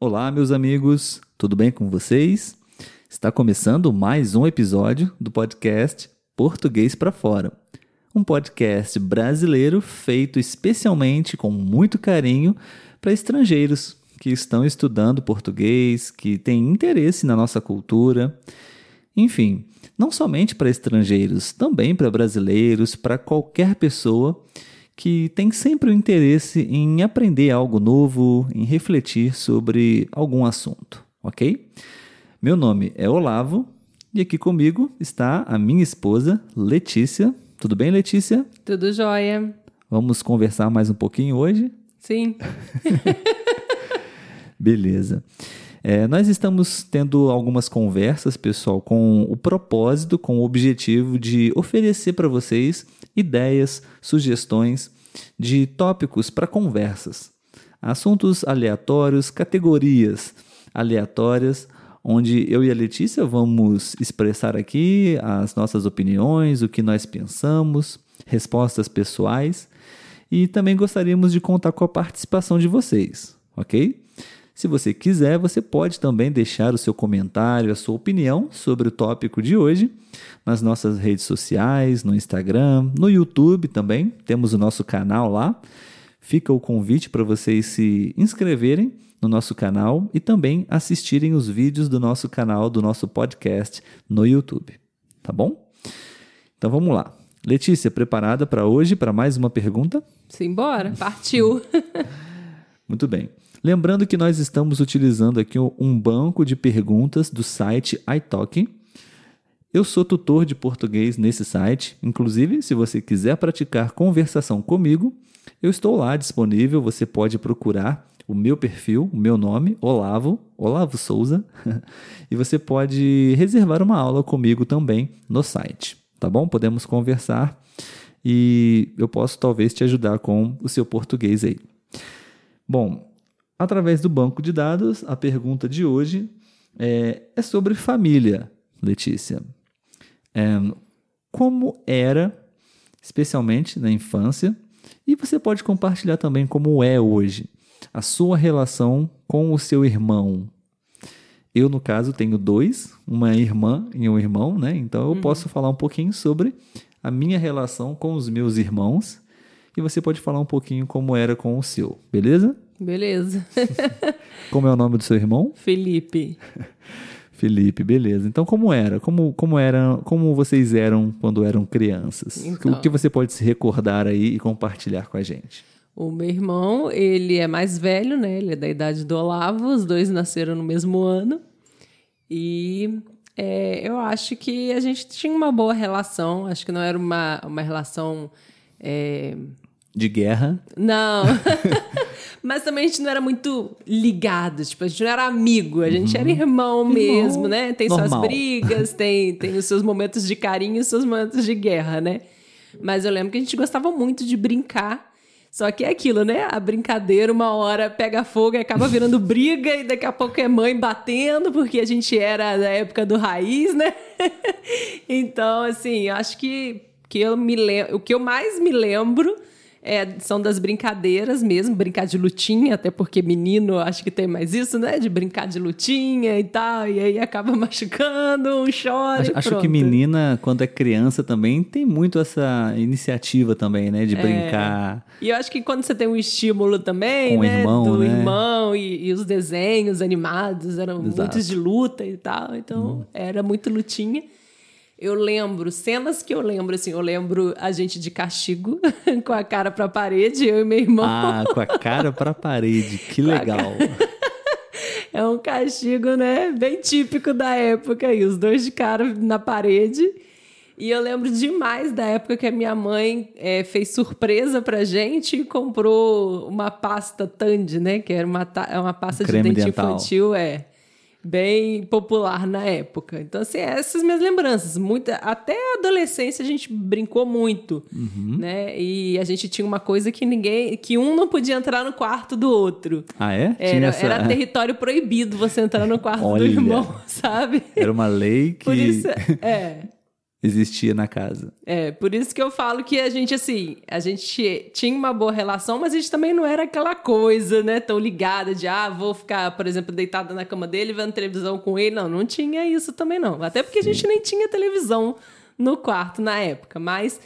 Olá, meus amigos, tudo bem com vocês? Está começando mais um episódio do podcast Português para Fora. Um podcast brasileiro feito especialmente com muito carinho para estrangeiros que estão estudando português, que têm interesse na nossa cultura. Enfim, não somente para estrangeiros, também para brasileiros, para qualquer pessoa que tem sempre o interesse em aprender algo novo, em refletir sobre algum assunto, ok? Meu nome é Olavo e aqui comigo está a minha esposa, Letícia. Tudo bem, Letícia? Tudo jóia. Vamos conversar mais um pouquinho hoje? Sim. Beleza. É, nós estamos tendo algumas conversas, pessoal, com o propósito, com o objetivo de oferecer para vocês ideias, sugestões de tópicos para conversas, assuntos aleatórios, categorias aleatórias, onde eu e a Letícia vamos expressar aqui as nossas opiniões, o que nós pensamos, respostas pessoais e também gostaríamos de contar com a participação de vocês, ok? Se você quiser, você pode também deixar o seu comentário, a sua opinião sobre o tópico de hoje nas nossas redes sociais, no Instagram, no YouTube também. Temos o nosso canal lá. Fica o convite para vocês se inscreverem no nosso canal e também assistirem os vídeos do nosso canal, do nosso podcast no YouTube. Tá bom? Então vamos lá. Letícia, preparada para hoje para mais uma pergunta? Simbora, partiu. Muito bem. Lembrando que nós estamos utilizando aqui um banco de perguntas do site iTalking. Eu sou tutor de português nesse site. Inclusive, se você quiser praticar conversação comigo, eu estou lá disponível. Você pode procurar o meu perfil, o meu nome, Olavo, Olavo Souza, e você pode reservar uma aula comigo também no site, tá bom? Podemos conversar e eu posso talvez te ajudar com o seu português aí. Bom, Através do banco de dados, a pergunta de hoje é, é sobre família, Letícia. É, como era, especialmente na infância, e você pode compartilhar também como é hoje a sua relação com o seu irmão. Eu, no caso, tenho dois, uma irmã e um irmão, né? Então eu uhum. posso falar um pouquinho sobre a minha relação com os meus irmãos e você pode falar um pouquinho como era com o seu, beleza? Beleza. como é o nome do seu irmão? Felipe. Felipe, beleza. Então como era? Como como era, como vocês eram quando eram crianças? Então, o que você pode se recordar aí e compartilhar com a gente? O meu irmão, ele é mais velho, né? Ele é da idade do Olavo, os dois nasceram no mesmo ano. E é, eu acho que a gente tinha uma boa relação. Acho que não era uma, uma relação. É... De guerra? Não. Mas também a gente não era muito ligado, tipo, a gente não era amigo, a gente uhum. era irmão, irmão mesmo, né? Tem normal. suas brigas, tem, tem os seus momentos de carinho e os seus momentos de guerra, né? Mas eu lembro que a gente gostava muito de brincar. Só que é aquilo, né? A brincadeira, uma hora pega fogo e acaba virando briga, e daqui a pouco é mãe batendo, porque a gente era da época do raiz, né? então, assim, acho que, que eu me lembro. O que eu mais me lembro é, são das brincadeiras mesmo, brincar de lutinha, até porque menino acho que tem mais isso, né? De brincar de lutinha e tal, e aí acaba machucando, um chora. Acho, acho que menina, quando é criança também, tem muito essa iniciativa também, né? De é. brincar. E eu acho que quando você tem um estímulo também, Com né? Irmão, do né? irmão e, e, os desenhos animados eram Exato. muitos de luta e tal, então hum. era muito lutinha. Eu lembro, cenas que eu lembro, assim, eu lembro a gente de castigo, com a cara pra parede, eu e meu irmão. Ah, com a cara pra parede, que legal. é um castigo, né, bem típico da época aí, os dois de cara na parede. E eu lembro demais da época que a minha mãe é, fez surpresa pra gente e comprou uma pasta Tandy, né? Que era uma, é uma pasta de dente dental. infantil, é bem popular na época. Então, assim, essas minhas lembranças. Muita, até a adolescência a gente brincou muito, uhum. né? E a gente tinha uma coisa que ninguém... Que um não podia entrar no quarto do outro. Ah, é? Era, essa... era território proibido você entrar no quarto Olha, do irmão, sabe? Era uma lei que... Por isso, é... existia na casa. É, por isso que eu falo que a gente, assim, a gente tinha uma boa relação, mas a gente também não era aquela coisa, né, tão ligada de, ah, vou ficar, por exemplo, deitada na cama dele vendo televisão com ele. Não, não tinha isso também, não. Até porque Sim. a gente nem tinha televisão no quarto na época, mas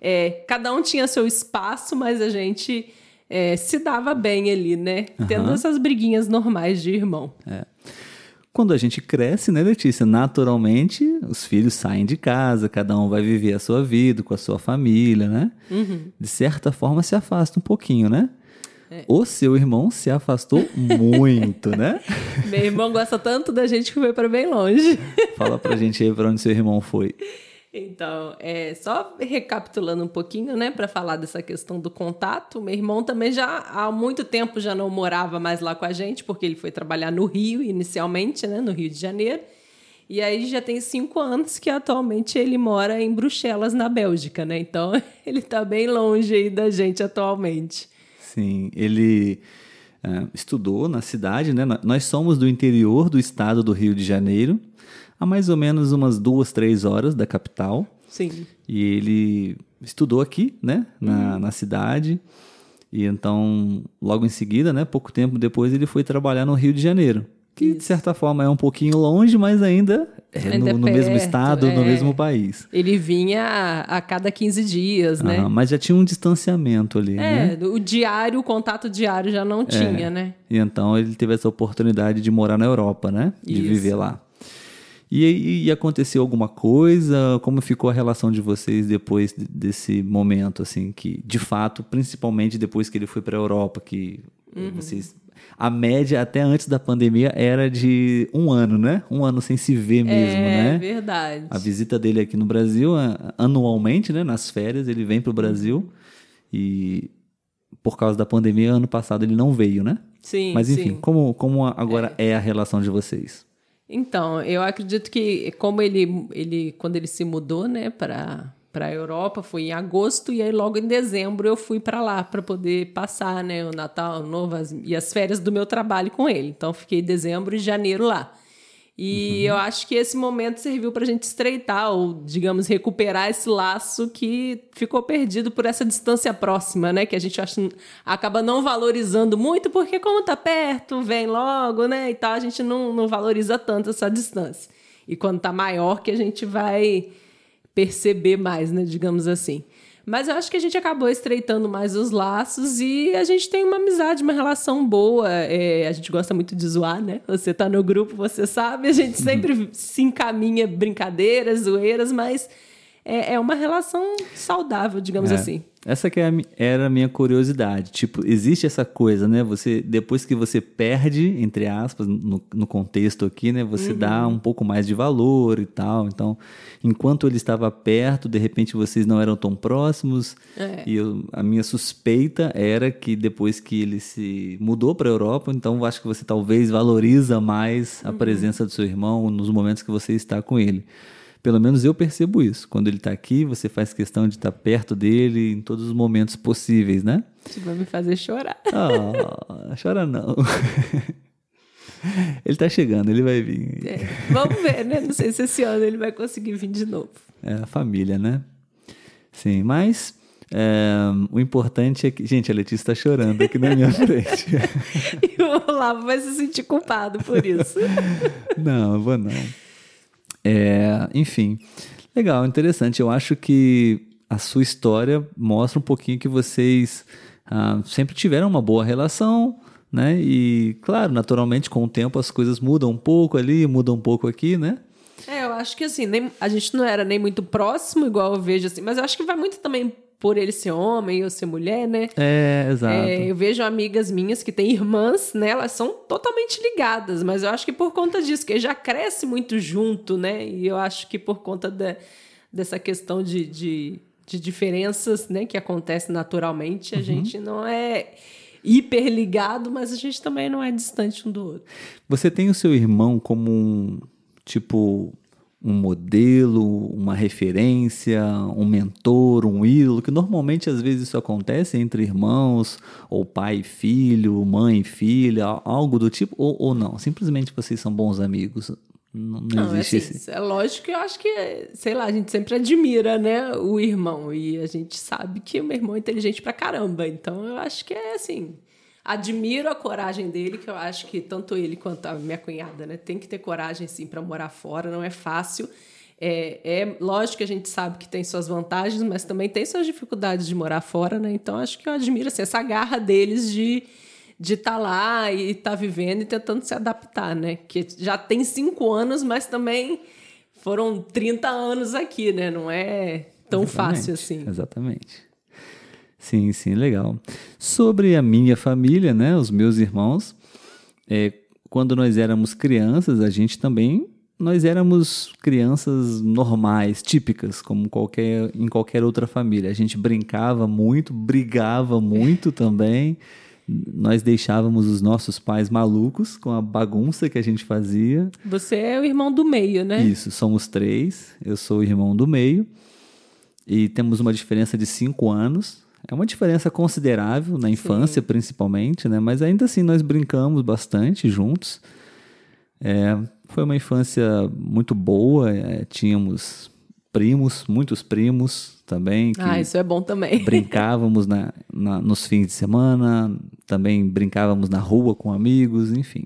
é, cada um tinha seu espaço, mas a gente é, se dava bem ali, né? Uhum. Tendo essas briguinhas normais de irmão. É. Quando a gente cresce, né, Letícia? Naturalmente, os filhos saem de casa, cada um vai viver a sua vida com a sua família, né? Uhum. De certa forma, se afasta um pouquinho, né? É. O seu irmão se afastou muito, né? Meu irmão gosta tanto da gente que foi para bem longe. Fala pra gente aí para onde seu irmão foi. Então, é, só recapitulando um pouquinho, né, para falar dessa questão do contato, meu irmão também já há muito tempo já não morava mais lá com a gente, porque ele foi trabalhar no Rio inicialmente, né, no Rio de Janeiro. E aí já tem cinco anos que atualmente ele mora em Bruxelas, na Bélgica, né? Então ele está bem longe aí da gente atualmente. Sim, ele uh, estudou na cidade, né? Nós somos do interior do estado do Rio de Janeiro a mais ou menos umas duas, três horas da capital. Sim. E ele estudou aqui, né, na, uhum. na cidade. E então, logo em seguida, né, pouco tempo depois, ele foi trabalhar no Rio de Janeiro. Que, Isso. de certa forma, é um pouquinho longe, mas ainda é ainda no, no perto, mesmo estado, é. no mesmo país. Ele vinha a, a cada 15 dias, né? Ah, mas já tinha um distanciamento ali, é, né? o diário, o contato diário já não é. tinha, né? E então ele teve essa oportunidade de morar na Europa, né? De Isso. viver lá. E, e aconteceu alguma coisa? Como ficou a relação de vocês depois desse momento, assim, que de fato, principalmente depois que ele foi para a Europa, que uhum. vocês a média até antes da pandemia era de um ano, né? Um ano sem se ver mesmo, é, né? É verdade. A visita dele aqui no Brasil, anualmente, né? Nas férias, ele vem para o Brasil e por causa da pandemia, ano passado ele não veio, né? Sim. Mas enfim, sim. como, como agora é. é a relação de vocês? Então, eu acredito que como ele, ele quando ele se mudou, né, para para a Europa foi em agosto e aí logo em dezembro eu fui para lá para poder passar, né, o Natal, o Novo as, e as férias do meu trabalho com ele. Então fiquei dezembro e janeiro lá. E uhum. eu acho que esse momento serviu para a gente estreitar, ou, digamos, recuperar esse laço que ficou perdido por essa distância próxima, né? Que a gente acha, acaba não valorizando muito, porque como tá perto, vem logo, né? E tal, a gente não, não valoriza tanto essa distância. E quando tá maior, que a gente vai perceber mais, né? Digamos assim. Mas eu acho que a gente acabou estreitando mais os laços e a gente tem uma amizade, uma relação boa. É, a gente gosta muito de zoar, né? Você tá no grupo, você sabe. A gente sempre uhum. se encaminha brincadeiras, zoeiras, mas é, é uma relação saudável, digamos é. assim. Essa que é era a minha curiosidade. Tipo, existe essa coisa, né? Você, depois que você perde, entre aspas, no, no contexto aqui, né? Você uhum. dá um pouco mais de valor e tal. Então, enquanto ele estava perto, de repente vocês não eram tão próximos. É. E eu, a minha suspeita era que depois que ele se mudou para a Europa, então acho que você talvez valoriza mais a uhum. presença do seu irmão nos momentos que você está com ele. Pelo menos eu percebo isso. Quando ele está aqui, você faz questão de estar tá perto dele em todos os momentos possíveis, né? Isso vai me fazer chorar. Oh, chora não. Ele está chegando, ele vai vir. É, vamos ver, né? Não sei se esse ano ele vai conseguir vir de novo. É, a família, né? Sim, mas é, o importante é que. Gente, a Letícia está chorando aqui na minha frente. e o Olavo vai se sentir culpado por isso. Não, eu vou não. É, enfim, legal, interessante. Eu acho que a sua história mostra um pouquinho que vocês ah, sempre tiveram uma boa relação, né? E, claro, naturalmente, com o tempo as coisas mudam um pouco ali, mudam um pouco aqui, né? É, eu acho que assim, nem, a gente não era nem muito próximo, igual eu vejo assim, mas eu acho que vai muito também por ele ser homem ou ser mulher, né? É, exato. É, eu vejo amigas minhas que têm irmãs, né? Elas são totalmente ligadas, mas eu acho que por conta disso, que já cresce muito junto, né? E eu acho que por conta de, dessa questão de, de, de, diferenças, né? Que acontece naturalmente, a uhum. gente não é hiper ligado, mas a gente também não é distante um do outro. Você tem o seu irmão como um, tipo, um modelo, uma referência, um mentor, um ídolo, que normalmente às vezes isso acontece entre irmãos, ou pai e filho, mãe e filha, algo do tipo, ou, ou não, simplesmente vocês são bons amigos Não, não, não existe é, assim, é lógico que eu acho que, sei lá, a gente sempre admira, né, o irmão. E a gente sabe que o meu irmão é inteligente pra caramba. Então eu acho que é assim. Admiro a coragem dele, que eu acho que tanto ele quanto a minha cunhada, né, tem que ter coragem sim para morar fora, não é fácil. É, é lógico que a gente sabe que tem suas vantagens, mas também tem suas dificuldades de morar fora, né? Então acho que eu admiro assim, essa garra deles de de estar tá lá e estar tá vivendo e tentando se adaptar, né? Que já tem cinco anos, mas também foram 30 anos aqui, né? Não é tão Exatamente. fácil assim. Exatamente. Sim, sim, legal. Sobre a minha família, né? Os meus irmãos, é, quando nós éramos crianças, a gente também nós éramos crianças normais, típicas, como qualquer, em qualquer outra família. A gente brincava muito, brigava muito também nós deixávamos os nossos pais malucos com a bagunça que a gente fazia. Você é o irmão do meio, né? Isso, somos três. Eu sou o irmão do meio. E temos uma diferença de cinco anos. É uma diferença considerável na infância, Sim. principalmente, né? Mas ainda assim nós brincamos bastante juntos. É, foi uma infância muito boa. É, tínhamos primos, muitos primos também. ah, isso é bom também. Brincávamos na, na, nos fins de semana, também brincávamos na rua com amigos, enfim.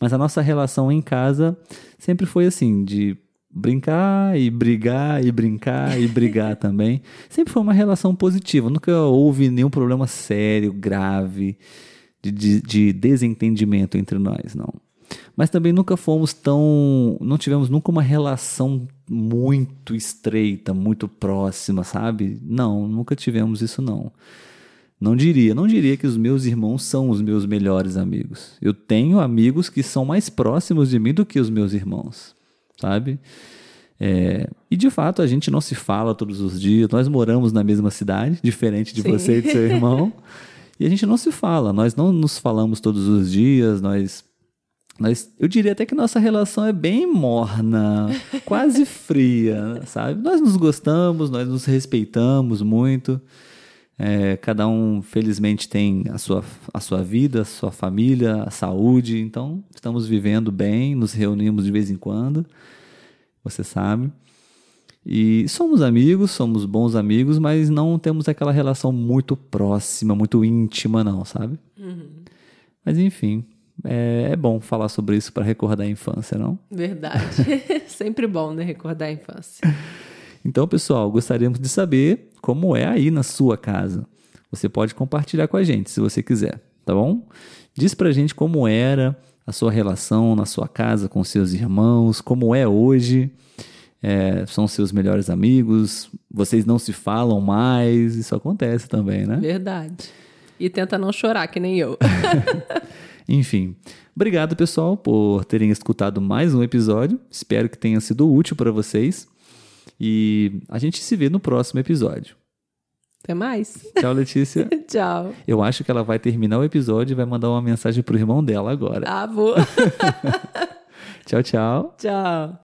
Mas a nossa relação em casa sempre foi assim, de brincar e brigar e brincar e brigar também. Sempre foi uma relação positiva, nunca houve nenhum problema sério, grave, de, de, de desentendimento entre nós, não mas também nunca fomos tão. Não tivemos nunca uma relação muito estreita, muito próxima, sabe? Não, nunca tivemos isso, não. Não diria, não diria que os meus irmãos são os meus melhores amigos. Eu tenho amigos que são mais próximos de mim do que os meus irmãos, sabe? É, e de fato a gente não se fala todos os dias. Nós moramos na mesma cidade, diferente de Sim. você e de seu irmão. e a gente não se fala. Nós não nos falamos todos os dias. Nós nós, eu diria até que nossa relação é bem morna, quase fria, sabe? Nós nos gostamos, nós nos respeitamos muito. É, cada um, felizmente, tem a sua, a sua vida, a sua família, a saúde. Então, estamos vivendo bem, nos reunimos de vez em quando, você sabe. E somos amigos, somos bons amigos, mas não temos aquela relação muito próxima, muito íntima, não, sabe? Uhum. Mas, enfim, é, é bom falar sobre isso para recordar a infância, não? Verdade. Sempre bom, né? Recordar a infância. Então, pessoal, gostaríamos de saber como é aí na sua casa. Você pode compartilhar com a gente, se você quiser, tá bom? Diz pra gente como era a sua relação na sua casa com seus irmãos, como é hoje. É, são seus melhores amigos, vocês não se falam mais, isso acontece também, né? Verdade. E tenta não chorar, que nem eu. Enfim, obrigado pessoal por terem escutado mais um episódio. Espero que tenha sido útil para vocês. E a gente se vê no próximo episódio. Até mais. Tchau, Letícia. Tchau. Eu acho que ela vai terminar o episódio e vai mandar uma mensagem pro irmão dela agora. Ah, vou. tchau, tchau. Tchau.